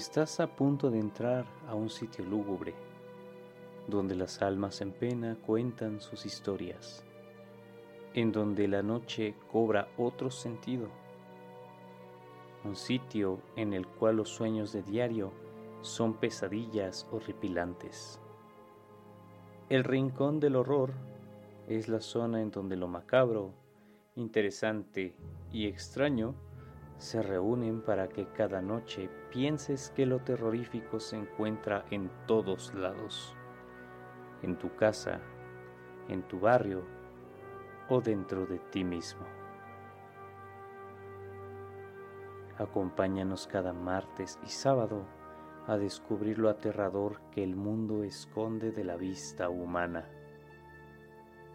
Estás a punto de entrar a un sitio lúgubre, donde las almas en pena cuentan sus historias, en donde la noche cobra otro sentido, un sitio en el cual los sueños de diario son pesadillas horripilantes. El rincón del horror es la zona en donde lo macabro, interesante y extraño se reúnen para que cada noche pienses que lo terrorífico se encuentra en todos lados, en tu casa, en tu barrio o dentro de ti mismo. Acompáñanos cada martes y sábado a descubrir lo aterrador que el mundo esconde de la vista humana.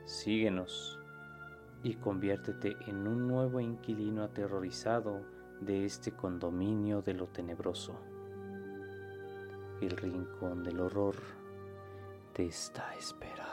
Síguenos y conviértete en un nuevo inquilino aterrorizado de este condominio de lo tenebroso. El rincón del horror te está esperando.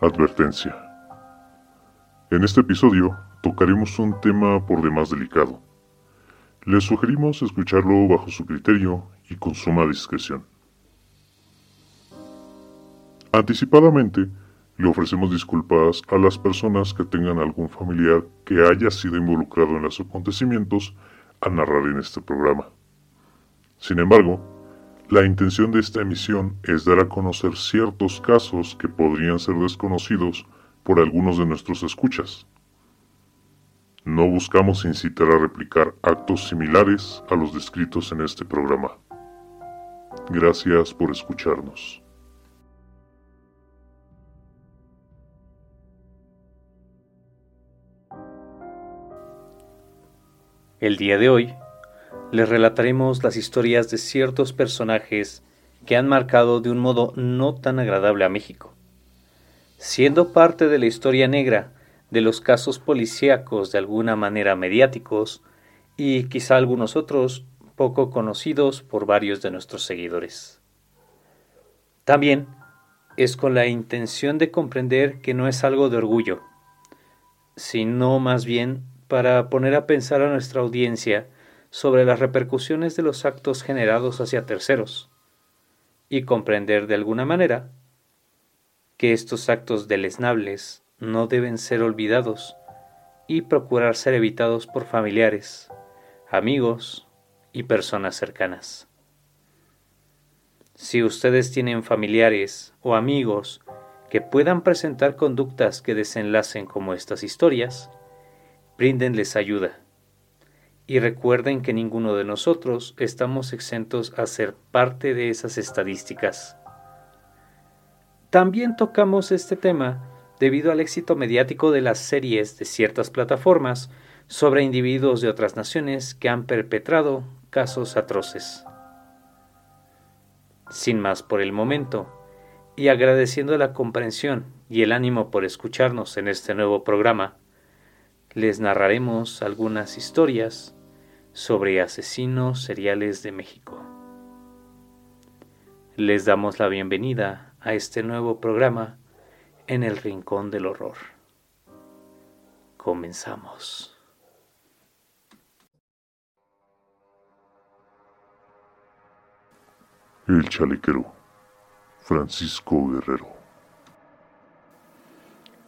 Advertencia. En este episodio tocaremos un tema por demás delicado. Les sugerimos escucharlo bajo su criterio y con suma discreción. Anticipadamente, le ofrecemos disculpas a las personas que tengan algún familiar que haya sido involucrado en los acontecimientos a narrar en este programa. Sin embargo, la intención de esta emisión es dar a conocer ciertos casos que podrían ser desconocidos por algunos de nuestros escuchas. No buscamos incitar a replicar actos similares a los descritos en este programa. Gracias por escucharnos. El día de hoy les relataremos las historias de ciertos personajes que han marcado de un modo no tan agradable a México. Siendo parte de la historia negra de los casos policíacos de alguna manera mediáticos y quizá algunos otros poco conocidos por varios de nuestros seguidores. También es con la intención de comprender que no es algo de orgullo, sino más bien para poner a pensar a nuestra audiencia sobre las repercusiones de los actos generados hacia terceros y comprender de alguna manera que estos actos deleznables no deben ser olvidados y procurar ser evitados por familiares, amigos y personas cercanas. Si ustedes tienen familiares o amigos que puedan presentar conductas que desenlacen como estas historias, bríndenles ayuda. Y recuerden que ninguno de nosotros estamos exentos a ser parte de esas estadísticas. También tocamos este tema debido al éxito mediático de las series de ciertas plataformas sobre individuos de otras naciones que han perpetrado casos atroces. Sin más por el momento, y agradeciendo la comprensión y el ánimo por escucharnos en este nuevo programa, les narraremos algunas historias sobre asesinos seriales de México. Les damos la bienvenida a este nuevo programa en el Rincón del Horror. Comenzamos. El chalequero, Francisco Guerrero.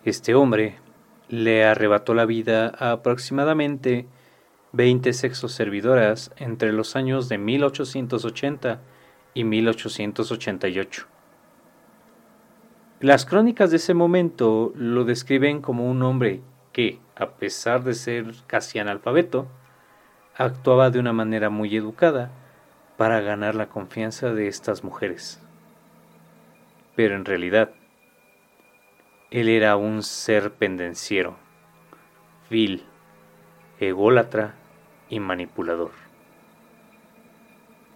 Este hombre le arrebató la vida a aproximadamente 20 sexoservidoras entre los años de 1880 y 1888. Las crónicas de ese momento lo describen como un hombre que, a pesar de ser casi analfabeto, actuaba de una manera muy educada para ganar la confianza de estas mujeres. Pero en realidad, él era un ser pendenciero, vil, ególatra y manipulador.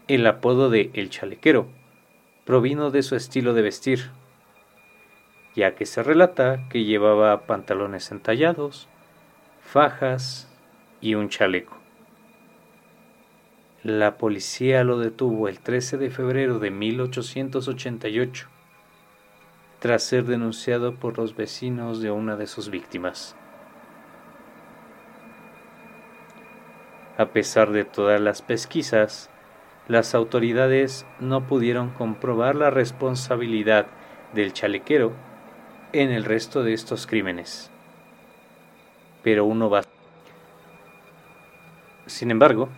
El apodo de El Chalequero provino de su estilo de vestir, ya que se relata que llevaba pantalones entallados, fajas y un chaleco. La policía lo detuvo el 13 de febrero de 1888, tras ser denunciado por los vecinos de una de sus víctimas. A pesar de todas las pesquisas, las autoridades no pudieron comprobar la responsabilidad del chalequero en el resto de estos crímenes. Pero uno va. Sin embargo,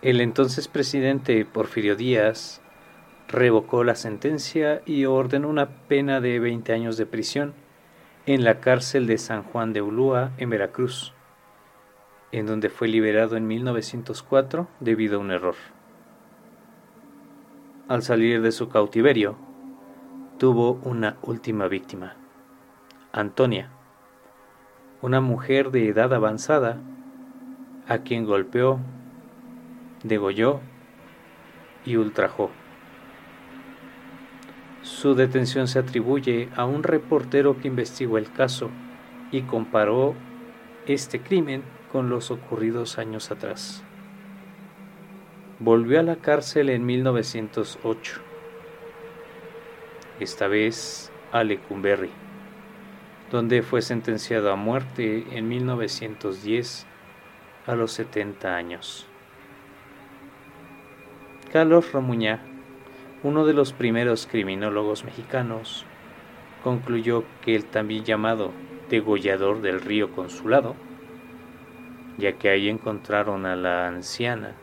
el entonces presidente Porfirio Díaz revocó la sentencia y ordenó una pena de 20 años de prisión en la cárcel de San Juan de Ulúa, en Veracruz, en donde fue liberado en 1904 debido a un error. Al salir de su cautiverio, tuvo una última víctima, Antonia, una mujer de edad avanzada, a quien golpeó, degolló y ultrajó. Su detención se atribuye a un reportero que investigó el caso y comparó este crimen con los ocurridos años atrás. Volvió a la cárcel en 1908 esta vez a Lecumberri, donde fue sentenciado a muerte en 1910 a los 70 años. Carlos Romuñá, uno de los primeros criminólogos mexicanos, concluyó que el también llamado degollador del río Consulado, ya que ahí encontraron a la anciana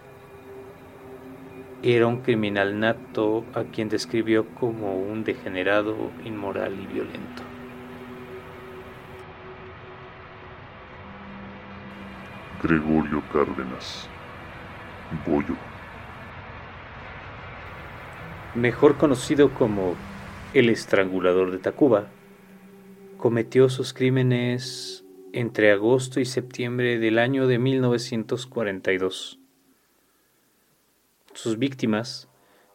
era un criminal nato a quien describió como un degenerado, inmoral y violento. Gregorio Cárdenas, Bollo. Mejor conocido como el estrangulador de Tacuba, cometió sus crímenes entre agosto y septiembre del año de 1942 sus víctimas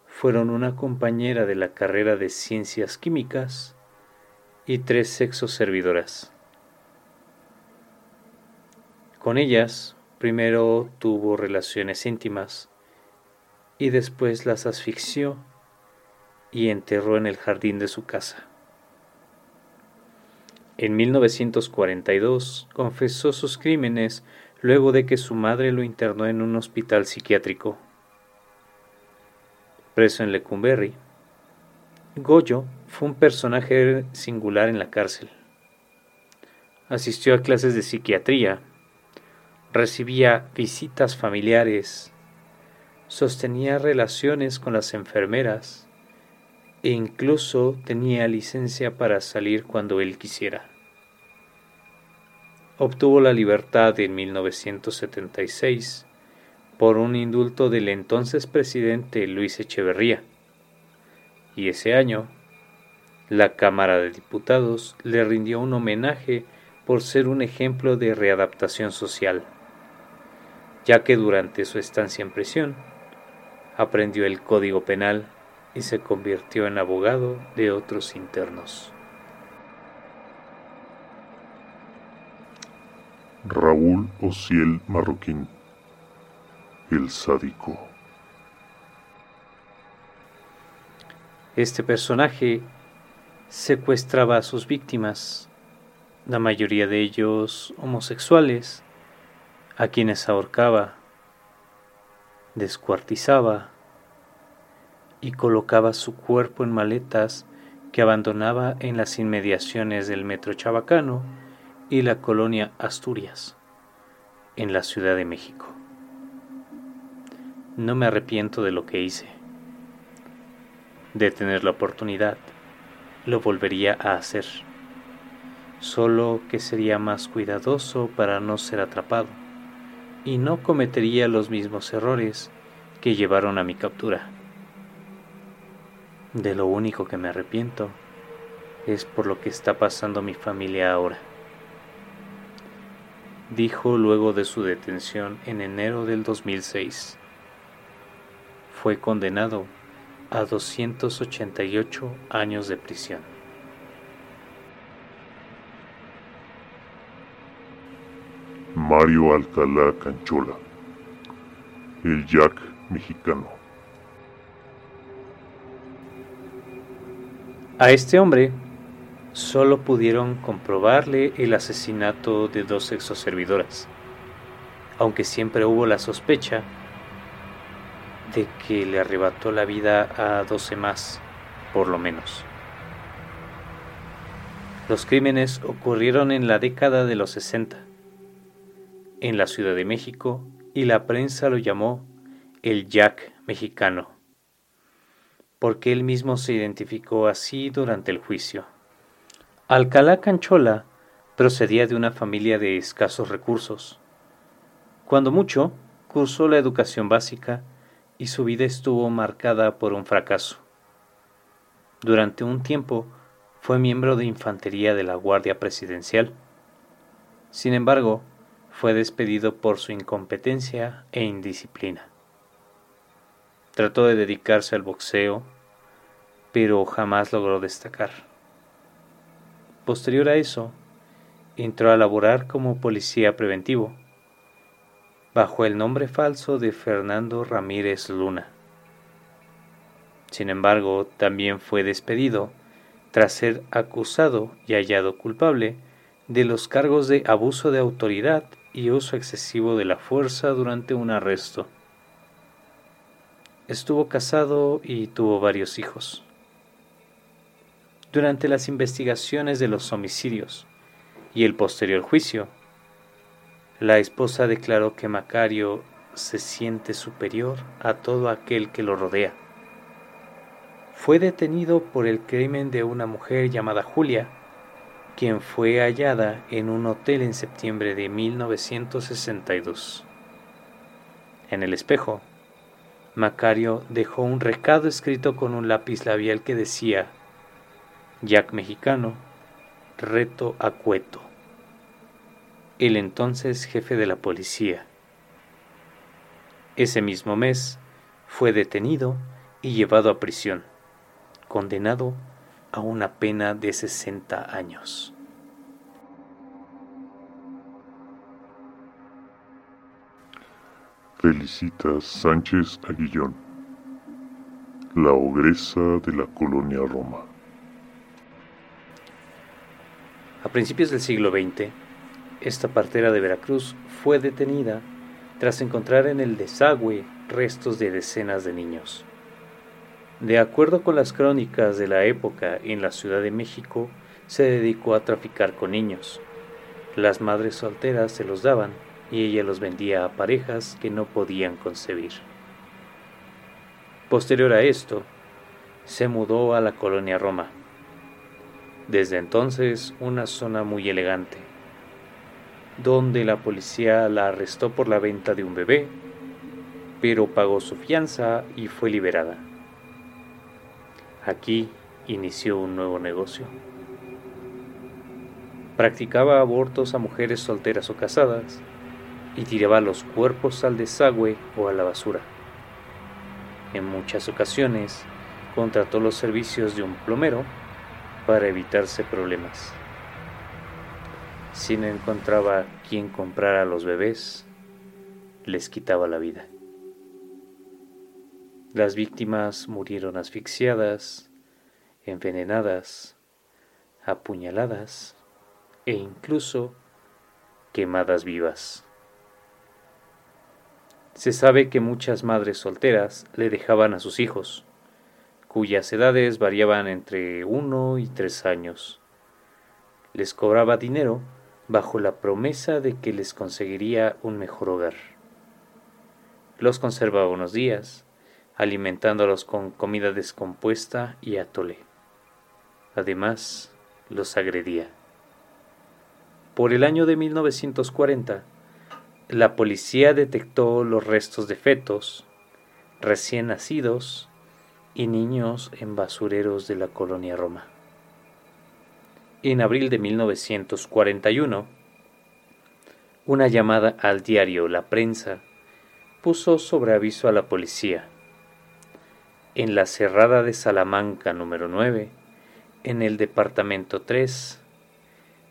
fueron una compañera de la carrera de ciencias químicas y tres sexoservidoras. Con ellas, primero tuvo relaciones íntimas y después las asfixió y enterró en el jardín de su casa. En 1942 confesó sus crímenes luego de que su madre lo internó en un hospital psiquiátrico preso en Lecumberri. Goyo fue un personaje singular en la cárcel. Asistió a clases de psiquiatría, recibía visitas familiares, sostenía relaciones con las enfermeras e incluso tenía licencia para salir cuando él quisiera. Obtuvo la libertad en 1976 por un indulto del entonces presidente Luis Echeverría. Y ese año, la Cámara de Diputados le rindió un homenaje por ser un ejemplo de readaptación social, ya que durante su estancia en prisión aprendió el Código Penal y se convirtió en abogado de otros internos. Raúl Ociel Marroquín el sádico. Este personaje secuestraba a sus víctimas, la mayoría de ellos homosexuales, a quienes ahorcaba, descuartizaba y colocaba su cuerpo en maletas que abandonaba en las inmediaciones del metro Chabacano y la colonia Asturias, en la Ciudad de México. No me arrepiento de lo que hice, de tener la oportunidad lo volvería a hacer, solo que sería más cuidadoso para no ser atrapado y no cometería los mismos errores que llevaron a mi captura. De lo único que me arrepiento es por lo que está pasando mi familia ahora. Dijo luego de su detención en enero del 2006. Fue condenado a 288 años de prisión. Mario Alcalá Canchola, el Jack mexicano. A este hombre solo pudieron comprobarle el asesinato de dos exoservidoras, aunque siempre hubo la sospecha de que le arrebató la vida a doce más, por lo menos. Los crímenes ocurrieron en la década de los 60, en la Ciudad de México, y la prensa lo llamó el Jack mexicano, porque él mismo se identificó así durante el juicio. Alcalá Canchola procedía de una familia de escasos recursos. Cuando mucho, cursó la educación básica y su vida estuvo marcada por un fracaso. Durante un tiempo fue miembro de infantería de la Guardia Presidencial. Sin embargo, fue despedido por su incompetencia e indisciplina. Trató de dedicarse al boxeo, pero jamás logró destacar. Posterior a eso, entró a laborar como policía preventivo, bajo el nombre falso de Fernando Ramírez Luna. Sin embargo, también fue despedido tras ser acusado y hallado culpable de los cargos de abuso de autoridad y uso excesivo de la fuerza durante un arresto. Estuvo casado y tuvo varios hijos. Durante las investigaciones de los homicidios y el posterior juicio, la esposa declaró que Macario se siente superior a todo aquel que lo rodea. Fue detenido por el crimen de una mujer llamada Julia, quien fue hallada en un hotel en septiembre de 1962. En el espejo, Macario dejó un recado escrito con un lápiz labial que decía Jack Mexicano, reto a Cueto, el entonces jefe de la policía. Ese mismo mes fue detenido y llevado a prisión, condenado a una pena de 60 años. Felicitas Sánchez Aguillón, la ogresa de la colonia Roma. A principios del siglo XX, esta partera de Veracruz fue detenida tras encontrar en el desagüe restos de decenas de niños. De acuerdo con las crónicas de la época en la Ciudad de México, se dedicó a traficar con niños. Las madres solteras se los daban y ella los vendía a parejas que no podían concebir. Posterior a esto, se mudó a la colonia Roma, desde entonces una zona muy elegante, donde la policía la arrestó por la venta de un bebé, pero pagó su fianza y fue liberada. Aquí inició un nuevo negocio. Practicaba abortos a mujeres solteras o casadas y tiraba los cuerpos al desagüe o a la basura. En muchas ocasiones contrató los servicios de un plomero para evitarse problemas. Si no encontraba quien comprara los bebés, les quitaba la vida. Las víctimas murieron asfixiadas, envenenadas, apuñaladas e incluso quemadas vivas. Se sabe que muchas madres solteras le dejaban a sus hijos, cuyas edades variaban entre uno y tres años. Les cobraba dinero bajo la promesa de que les conseguiría un mejor hogar. Los conservaba unos días, alimentándolos con comida descompuesta y atole. Además, los agredía. Por el año de 1940, la policía detectó los restos de fetos, recién nacidos y niños en basureros de la colonia Roma. En abril de 1941, una llamada al diario La Prensa puso sobre aviso a la policía. En la cerrada de Salamanca número 9, en el departamento 3,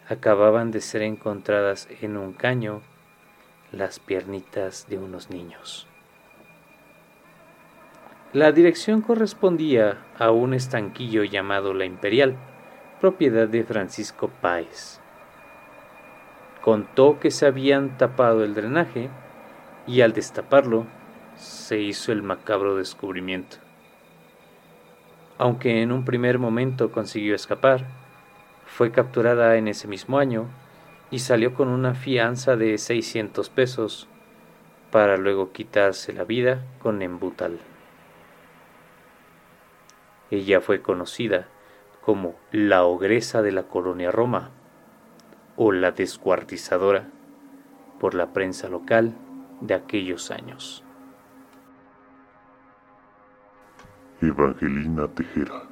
acababan de ser encontradas en un caño las piernitas de unos niños. La dirección correspondía a un estanquillo llamado La Imperial, propiedad de Francisco Páez. Contó que se habían tapado el drenaje y al destaparlo se hizo el macabro descubrimiento. Aunque en un primer momento consiguió escapar, fue capturada en ese mismo año y salió con una fianza de 600 pesos para luego quitarse la vida con embutal. Ella fue conocida como la ogresa de la colonia Roma o la descuartizadora por la prensa local de aquellos años. Evangelina Tejera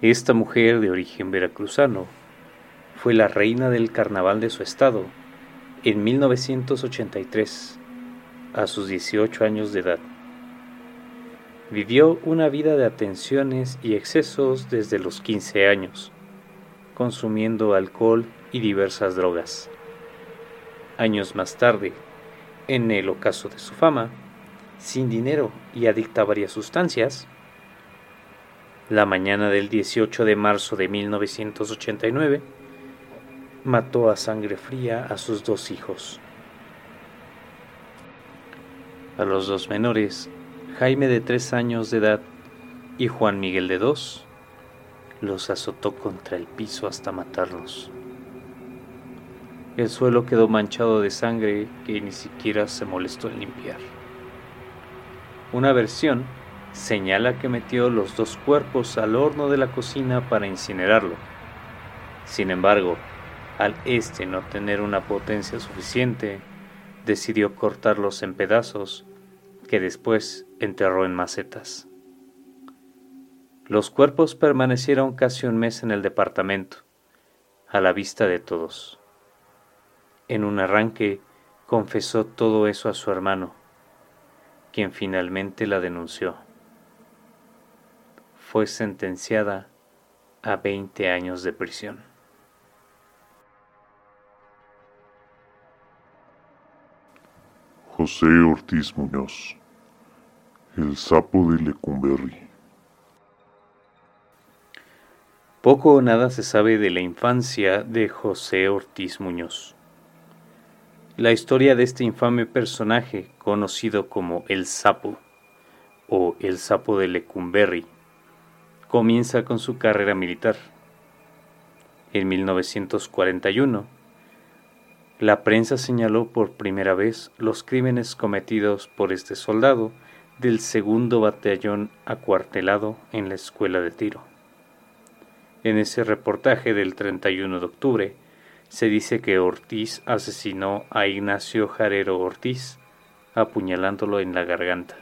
Esta mujer de origen veracruzano fue la reina del carnaval de su estado en 1983, a sus 18 años de edad. Vivió una vida de atenciones y excesos desde los 15 años, consumiendo alcohol y diversas drogas. Años más tarde, en el ocaso de su fama, sin dinero y adicta a varias sustancias, la mañana del 18 de marzo de 1989, mató a sangre fría a sus dos hijos. A los dos menores, Jaime de tres años de edad y Juan Miguel de dos, los azotó contra el piso hasta matarlos. El suelo quedó manchado de sangre que ni siquiera se molestó en limpiar. Una versión señala que metió los dos cuerpos al horno de la cocina para incinerarlo. Sin embargo, al este no tener una potencia suficiente, decidió cortarlos en pedazos que después enterró en macetas. Los cuerpos permanecieron casi un mes en el departamento, a la vista de todos. En un arranque confesó todo eso a su hermano, quien finalmente la denunció. Fue sentenciada a 20 años de prisión. José Ortiz Muñoz, el sapo de Lecumberri. Poco o nada se sabe de la infancia de José Ortiz Muñoz. La historia de este infame personaje, conocido como el sapo o el sapo de Lecumberri, comienza con su carrera militar. En 1941, la prensa señaló por primera vez los crímenes cometidos por este soldado del segundo batallón acuartelado en la escuela de tiro. En ese reportaje del 31 de octubre se dice que Ortiz asesinó a Ignacio Jarero Ortiz apuñalándolo en la garganta.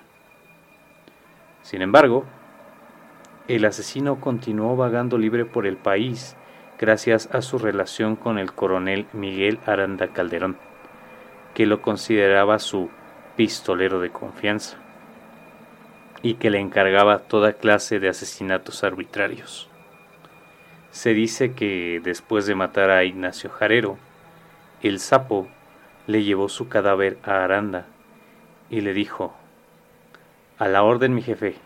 Sin embargo, el asesino continuó vagando libre por el país gracias a su relación con el coronel Miguel Aranda Calderón, que lo consideraba su pistolero de confianza y que le encargaba toda clase de asesinatos arbitrarios. Se dice que después de matar a Ignacio Jarero, el sapo le llevó su cadáver a Aranda y le dijo, A la orden mi jefe,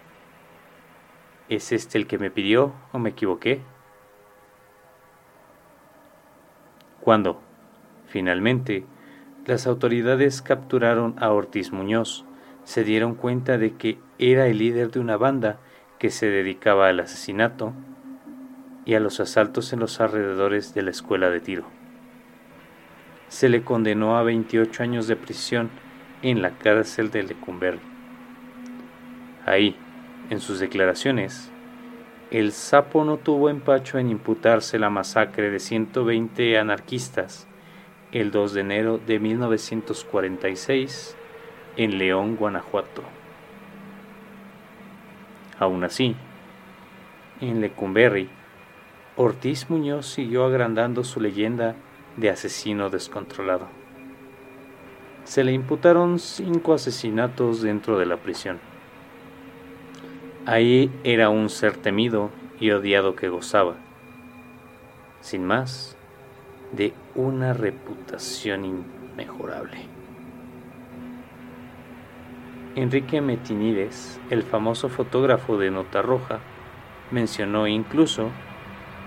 ¿es este el que me pidió o me equivoqué? Cuando, finalmente, las autoridades capturaron a Ortiz Muñoz, se dieron cuenta de que era el líder de una banda que se dedicaba al asesinato y a los asaltos en los alrededores de la escuela de tiro. Se le condenó a 28 años de prisión en la cárcel de Lecumberri. Ahí, en sus declaraciones, el sapo no tuvo empacho en imputarse la masacre de 120 anarquistas el 2 de enero de 1946 en León, Guanajuato. Aún así, en Lecumberri, Ortiz Muñoz siguió agrandando su leyenda de asesino descontrolado. Se le imputaron cinco asesinatos dentro de la prisión. Ahí era un ser temido y odiado que gozaba, sin más, de una reputación inmejorable. Enrique Metinides, el famoso fotógrafo de Nota Roja, mencionó incluso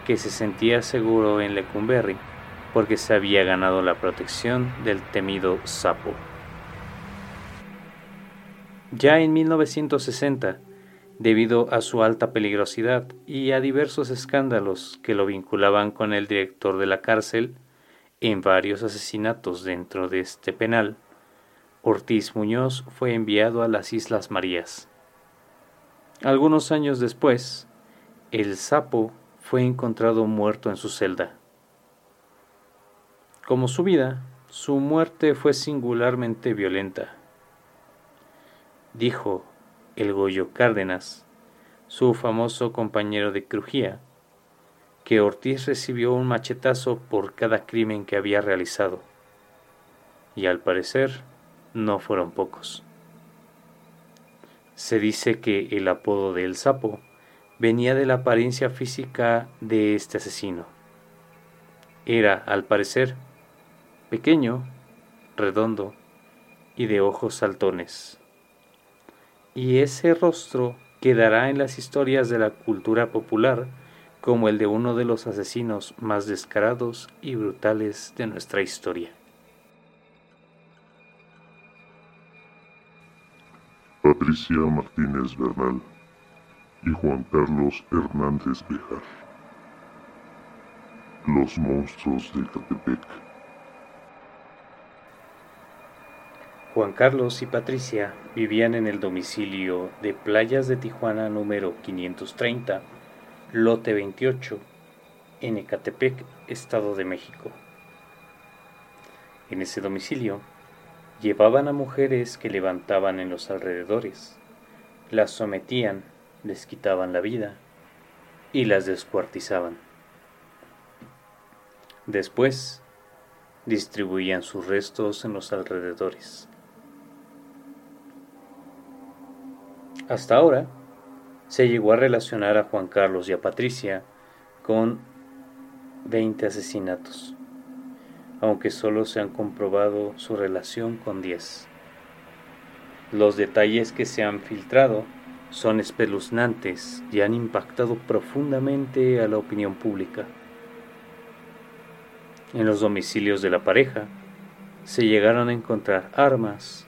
que se sentía seguro en Lecumberri porque se había ganado la protección del temido sapo. Ya en 1960, debido a su alta peligrosidad y a diversos escándalos que lo vinculaban con el director de la cárcel en varios asesinatos dentro de este penal, Ortiz Muñoz fue enviado a las Islas Marías. Algunos años después, el sapo fue encontrado muerto en su celda. Como su vida, su muerte fue singularmente violenta. Dijo el Goyo Cárdenas, su famoso compañero de crujía, que Ortiz recibió un machetazo por cada crimen que había realizado. Y al parecer no fueron pocos. Se dice que el apodo de Sapo venía de la apariencia física de este asesino. Era, al parecer, pequeño, redondo y de ojos saltones y ese rostro quedará en las historias de la cultura popular como el de uno de los asesinos más descarados y brutales de nuestra historia. Patricia Martínez Bernal y Juan Carlos Hernández Bejar. Los monstruos de Catepec. Juan Carlos y Patricia vivían en el domicilio de Playas de Tijuana número 530, lote 28, en Ecatepec, Estado de México. En ese domicilio llevaban a mujeres que levantaban en los alrededores, las sometían, les quitaban la vida y las descuartizaban. Después distribuían sus restos en los alrededores. Hasta ahora, se llegó a relacionar a Juan Carlos y a Patricia con 20 asesinatos, aunque solo se han comprobado su relación con 10. Los detalles que se han filtrado son espeluznantes y han impactado profundamente a la opinión pública. En los domicilios de la pareja se llegaron a encontrar armas,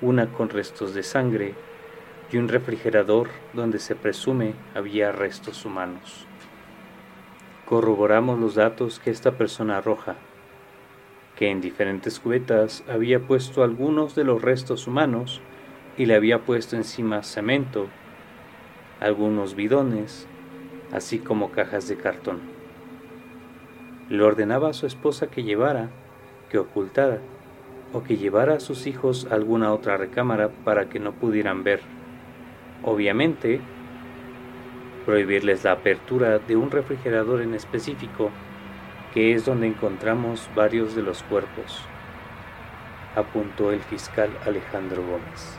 una con restos de sangre, y un refrigerador donde se presume había restos humanos. Corroboramos los datos que esta persona arroja, que en diferentes cubetas había puesto algunos de los restos humanos y le había puesto encima cemento, algunos bidones, así como cajas de cartón. Le ordenaba a su esposa que llevara, que ocultara, o que llevara a sus hijos a alguna otra recámara para que no pudieran ver Obviamente, prohibirles la apertura de un refrigerador en específico, que es donde encontramos varios de los cuerpos, apuntó el fiscal Alejandro Gómez.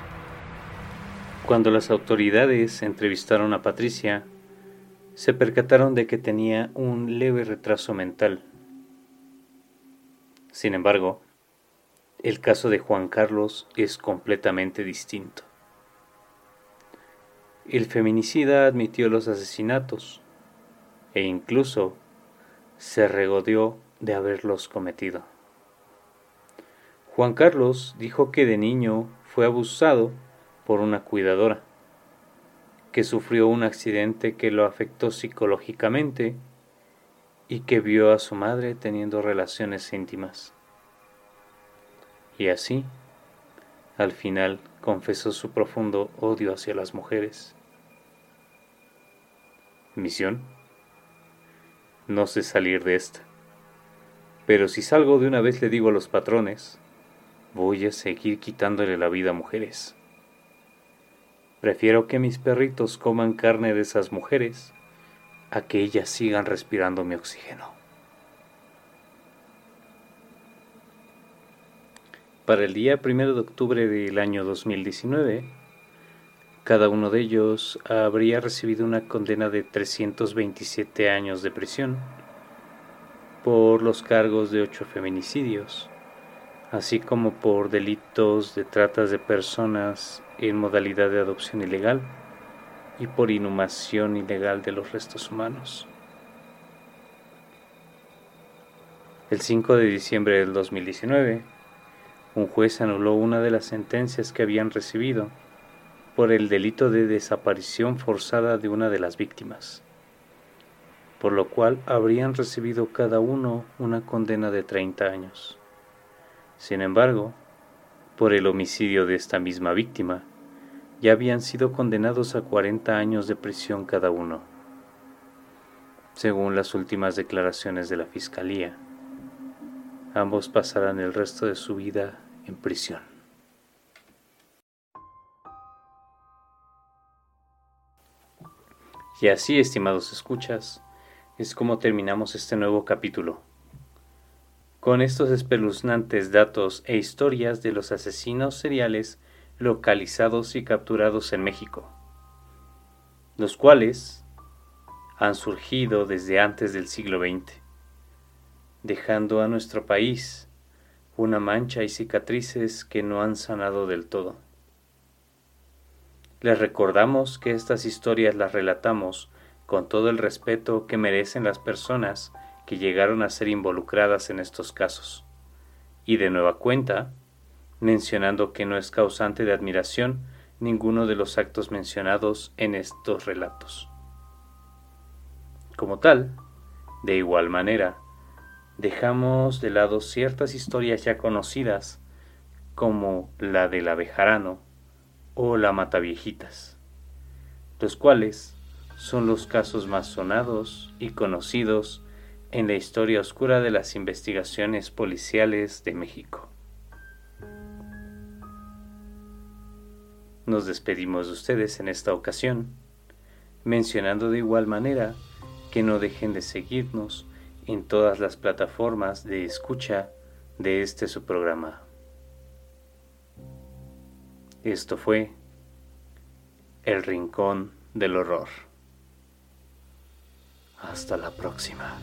Cuando las autoridades entrevistaron a Patricia, se percataron de que tenía un leve retraso mental. Sin embargo, el caso de Juan Carlos es completamente distinto. El feminicida admitió los asesinatos e incluso se regodeó de haberlos cometido. Juan Carlos dijo que de niño fue abusado por una cuidadora, que sufrió un accidente que lo afectó psicológicamente y que vio a su madre teniendo relaciones íntimas. Y así, al final, confesó su profundo odio hacia las mujeres Misión. No sé salir de esta. Pero si salgo de una vez le digo a los patrones, voy a seguir quitándole la vida a mujeres. Prefiero que mis perritos coman carne de esas mujeres a que ellas sigan respirando mi oxígeno. Para el día 1 de octubre del año 2019, cada uno de ellos habría recibido una condena de 327 años de prisión por los cargos de ocho feminicidios, así como por delitos de tratas de personas en modalidad de adopción ilegal y por inhumación ilegal de los restos humanos. El 5 de diciembre del 2019, un juez anuló una de las sentencias que habían recibido por el delito de desaparición forzada de una de las víctimas, por lo cual habrían recibido cada uno una condena de 30 años. Sin embargo, por el homicidio de esta misma víctima, ya habían sido condenados a 40 años de prisión cada uno, según las últimas declaraciones de la Fiscalía. Ambos pasarán el resto de su vida en prisión. Y así, estimados escuchas, es como terminamos este nuevo capítulo, con estos espeluznantes datos e historias de los asesinos seriales localizados y capturados en México, los cuales han surgido desde antes del siglo XX, dejando a nuestro país una mancha y cicatrices que no han sanado del todo. Les recordamos que estas historias las relatamos con todo el respeto que merecen las personas que llegaron a ser involucradas en estos casos, y de nueva cuenta, mencionando que no es causante de admiración ninguno de los actos mencionados en estos relatos. Como tal, de igual manera, dejamos de lado ciertas historias ya conocidas, como la del abejarano o la mataviejitas, los cuales son los casos más sonados y conocidos en la historia oscura de las investigaciones policiales de México. Nos despedimos de ustedes en esta ocasión, mencionando de igual manera que no dejen de seguirnos en todas las plataformas de escucha de este su programa. Esto fue El Rincón del Horror. Hasta la próxima.